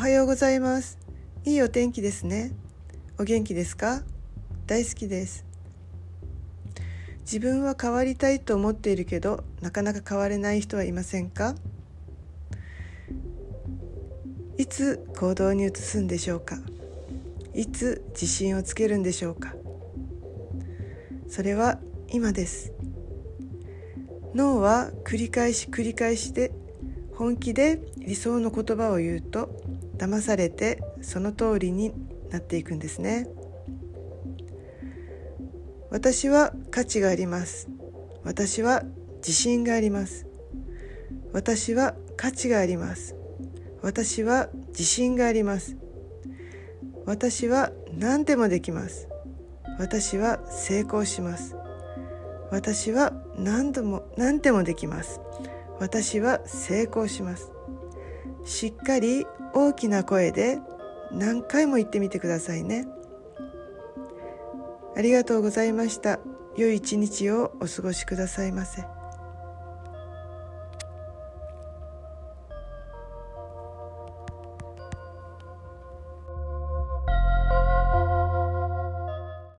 はようございます。いいお天気ですね。お元気ですか？大好きです。自分は変わりたいと思っているけどなかなか変われない人はいませんか？いつ行動に移すんでしょうか？いつ自信をつけるんでしょうか？それは今です。脳は繰り返し繰り返しで本気で理想の言葉を言うと騙されてその通りになっていくんですね。私は価値があります。私は自信があります。私は価値があります。私は自信があります。私は何でもできます。私は成功します。私は何度も何でもできます。私は成功します。しっかり大きな声で何回も言ってみてくださいね。ありがとうございました。良い一日をお過ごしくださいませ。